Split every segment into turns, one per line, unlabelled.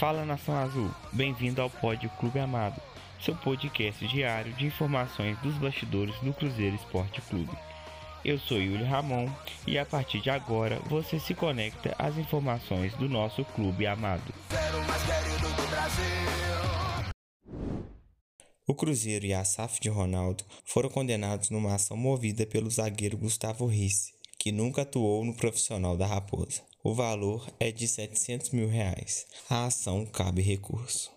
Fala Nação Azul, bem-vindo ao Pódio Clube Amado, seu podcast diário de informações dos bastidores do Cruzeiro Esporte Clube. Eu sou Yuli Ramon e a partir de agora você se conecta às informações do nosso clube amado. O Cruzeiro e a SAF de Ronaldo foram condenados numa ação movida pelo zagueiro Gustavo Risse, que nunca atuou no profissional da Raposa. O valor é de 700 mil reais. A ação cabe recurso.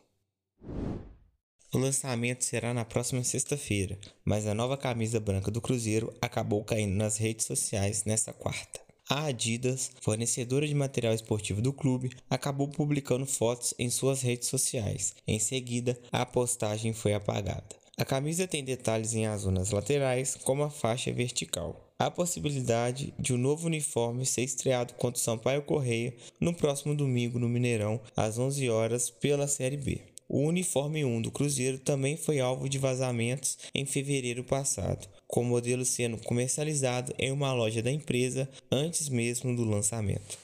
O lançamento será na próxima sexta-feira, mas a nova camisa branca do Cruzeiro acabou caindo nas redes sociais nesta quarta. A Adidas, fornecedora de material esportivo do clube, acabou publicando fotos em suas redes sociais. Em seguida, a postagem foi apagada. A camisa tem detalhes em azul nas laterais, como a faixa vertical. Há possibilidade de um novo uniforme ser estreado contra o Sampaio Correia no próximo domingo no Mineirão, às 11 horas, pela Série B. O uniforme 1 do Cruzeiro também foi alvo de vazamentos em fevereiro passado, com o modelo sendo comercializado em uma loja da empresa antes mesmo do lançamento.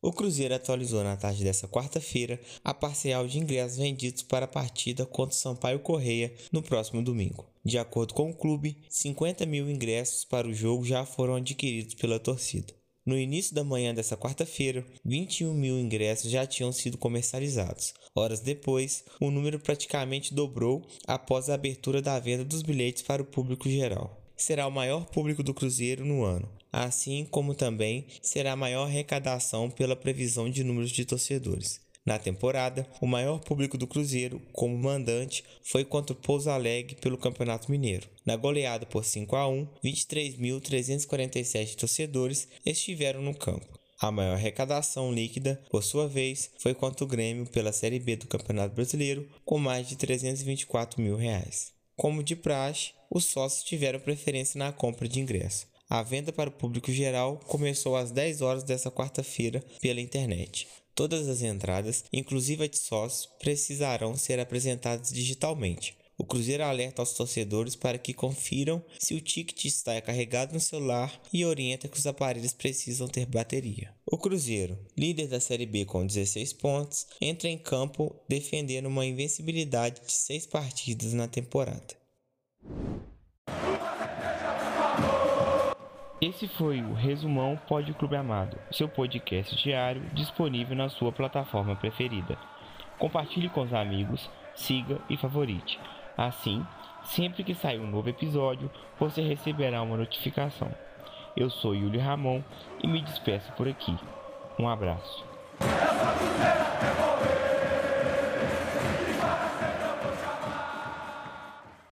O Cruzeiro atualizou na tarde desta quarta-feira a parcial de ingressos vendidos para a partida contra o Sampaio Correia no próximo domingo. De acordo com o clube, 50 mil ingressos para o jogo já foram adquiridos pela torcida. No início da manhã dessa quarta-feira, 21 mil ingressos já tinham sido comercializados. Horas depois, o número praticamente dobrou após a abertura da venda dos bilhetes para o público geral será o maior público do Cruzeiro no ano, assim como também será a maior arrecadação pela previsão de números de torcedores. Na temporada, o maior público do Cruzeiro, como mandante, foi contra o Pouso Alegre pelo Campeonato Mineiro. Na goleada por 5 a 1, 23.347 torcedores estiveram no campo. A maior arrecadação líquida, por sua vez, foi contra o Grêmio pela Série B do Campeonato Brasileiro, com mais de 324 mil reais. Como de praxe, os sócios tiveram preferência na compra de ingresso. A venda para o público geral começou às 10 horas desta quarta-feira pela internet. Todas as entradas, inclusive a de sócios, precisarão ser apresentadas digitalmente. O Cruzeiro alerta aos torcedores para que confiram se o ticket está carregado no celular e orienta que os aparelhos precisam ter bateria. O Cruzeiro, líder da Série B com 16 pontos, entra em campo defendendo uma invencibilidade de 6 partidas na temporada. Esse foi o Resumão Pode Clube Amado, seu podcast diário disponível na sua plataforma preferida. Compartilhe com os amigos, siga e favorite. Assim, sempre que sair um novo episódio, você receberá uma notificação. Eu sou Yuli Ramon e me despeço por aqui. Um abraço.